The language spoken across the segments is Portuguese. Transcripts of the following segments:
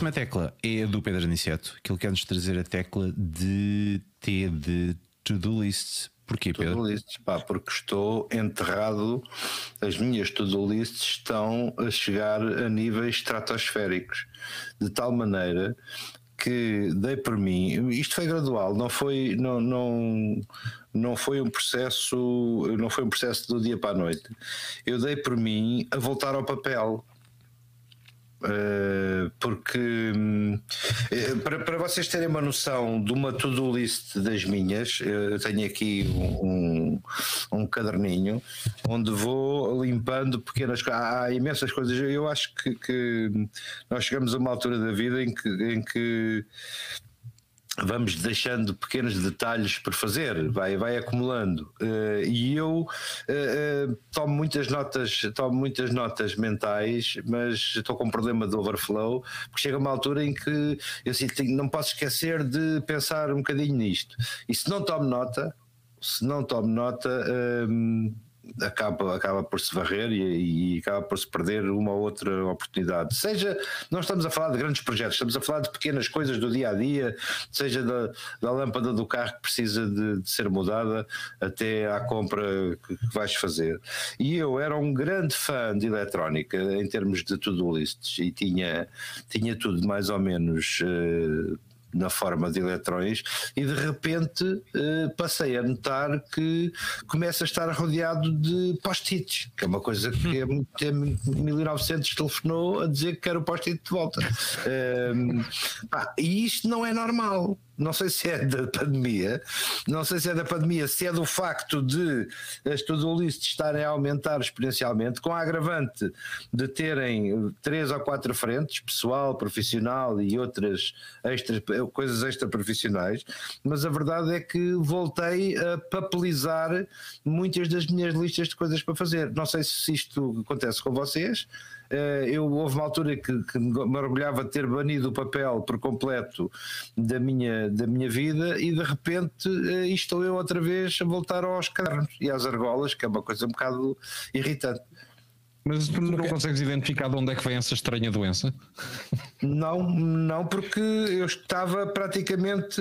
próxima tecla é a do Pedro Aniceto, que ele quer nos trazer a tecla de T de to-do list. Porquê, Pedro? To-do lists, pá, porque estou enterrado, as minhas to-do lists estão a chegar a níveis estratosféricos, de tal maneira que dei por mim, isto foi gradual, não foi, não, não, não foi um processo, não foi um processo do dia para a noite. Eu dei por mim a voltar ao papel. Uh, porque uh, para, para vocês terem uma noção de uma to-do list das minhas, eu tenho aqui um, um, caderninho onde vou limpando pequenas coisas. Há imensas coisas. Eu acho que, que, nós chegamos a uma altura da vida em que, em que vamos deixando pequenos detalhes por fazer, vai, vai acumulando. Uh, e eu uh, tomo muitas notas, tomo muitas notas mentais, mas estou com um problema de overflow, porque chega uma altura em que eu sinto, não posso esquecer de pensar um bocadinho nisto. E se não tomo nota, se não tomo nota acaba, acaba por se varrer e, e, acaba por se perder uma ou outra oportunidade. Seja, não estamos a falar de grandes projetos, estamos a falar de pequenas coisas do dia a dia, seja da, da lâmpada do carro que precisa de, de ser mudada até à compra que, que, vais fazer. E eu era um grande fã de eletrónica em termos de to-do lists e tinha, tinha tudo mais ou menos. Uh, na forma de eletrões e de repente eh, passei a notar que começa a estar rodeado de post-its, que é uma coisa que é muito tempo, 1900 telefonou a dizer que quer o post-it de volta. Um, pá, e isto não é normal não sei se é da pandemia, não sei se é da pandemia, se é do facto de as to-do lists estarem a aumentar exponencialmente, com a agravante de terem três ou quatro frentes, pessoal, profissional e outras extra, coisas extra profissionais, mas a verdade é que voltei a papelizar muitas das minhas listas de coisas para fazer. Não sei se isto acontece com vocês. Eh, eu houve uma altura que, que me orgulhava de ter banido o papel por completo da minha, da minha vida e de repente eh, estou eu outra vez a voltar aos cadernos e às argolas, que é uma coisa um bocado irritante. Mas tu não consegues identificar de onde é que vem essa estranha doença? Não, não, porque eu estava praticamente.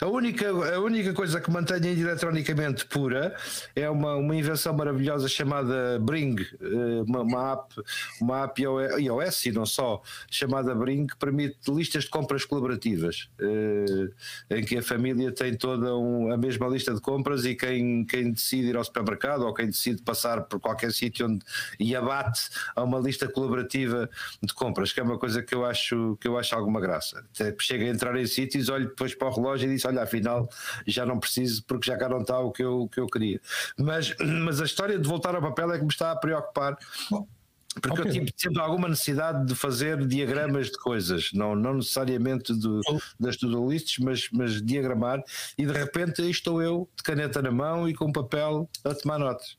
A única, a única coisa que mantenho ainda eletronicamente pura é uma, uma invenção maravilhosa chamada Bring, eh, uma, uma app, uma app iOS e não só, chamada Bring, que permite listas de compras colaborativas, eh, em que a família tem toda um, a mesma lista de compras e quem, quem decide ir ao supermercado ou quem decide passar por qualquer sítio onde e abate a uma lista colaborativa de compras, que é uma coisa que eu acho, que eu acho alguma graça. Chega a entrar em sítios, olho depois para o relógio e disse: Olha, afinal já não preciso porque já cá não está o que eu, que eu queria. Mas, mas a história de voltar ao papel é que me está a preocupar. Porque okay. eu tive sempre alguma necessidade de fazer diagramas de coisas, não, não necessariamente do, das lists, mas, mas diagramar, e de repente estou eu de caneta na mão e com papel a tomar notas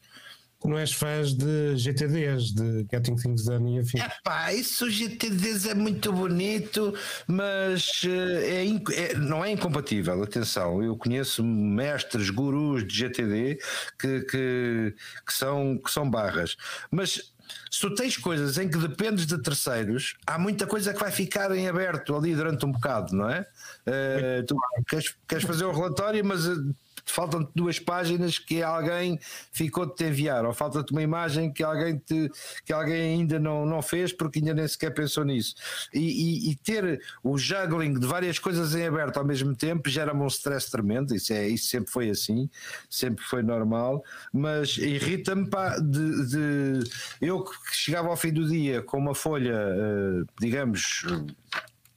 não és fãs de GTDs, de Getting Things Done e afim. Epá, isso GTDs é muito bonito, mas eh, é, é, não é incompatível. Atenção, eu conheço mestres, gurus de GTD que, que, que, são, que são barras, mas se tu tens coisas em que dependes de terceiros, há muita coisa que vai ficar em aberto ali durante um bocado, não é? Uh, tu queres, queres fazer o relatório, mas eh, faltam-te duas páginas que alguém ficou de te enviar, ou falta-te uma imagem que alguém, te, que alguém ainda não, não fez porque ainda nem sequer pensou nisso. E, e, e ter o juggling de várias coisas em aberto ao mesmo tempo gera-me um stress tremendo, isso, é, isso sempre foi assim, sempre foi normal, mas irrita-me de, de eu que chegava ao fim do dia com uma folha, eh, digamos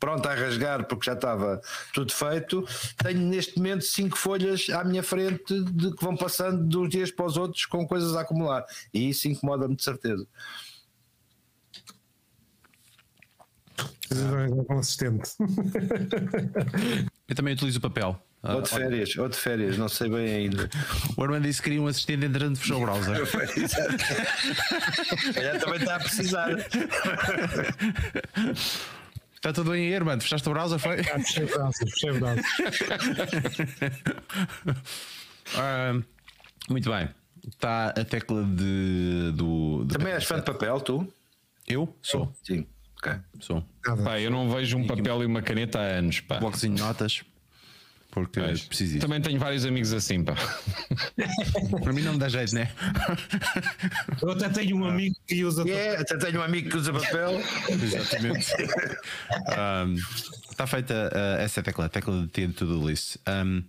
pronto a rasgar porque já estava tudo feito. Tenho neste momento cinco folhas à minha frente de que vão passando de uns dias para os outros com coisas a acumular. E isso incomoda-me de certeza. É consistente. Eu também utilizo papel. Ou de férias, ou de férias, não sei bem ainda. O Armando disse que queria um assistente entrando fechou o browser. Já também está a precisar. Está tudo bem aí, mano? Fechaste o browser? Foi? Ah, fechei o browser, fechei uh, muito bem. Está a tecla de, do. Também és fã de papel, tu? Eu? Sou. Sim. Ok. Sou. Nada. Pá, eu não vejo um papel e uma caneta há anos, pá. Blocozinho de notas. Porque Pois. preciso disso. Também tenho vários amigos assim, pá. Para mim não me dá jeito, né? Eu até tenho um amigo que usa. É, até tenho um amigo que usa papel. Exatamente. Está feita uh, essa tecla, a tecla de ter to-do list. Um,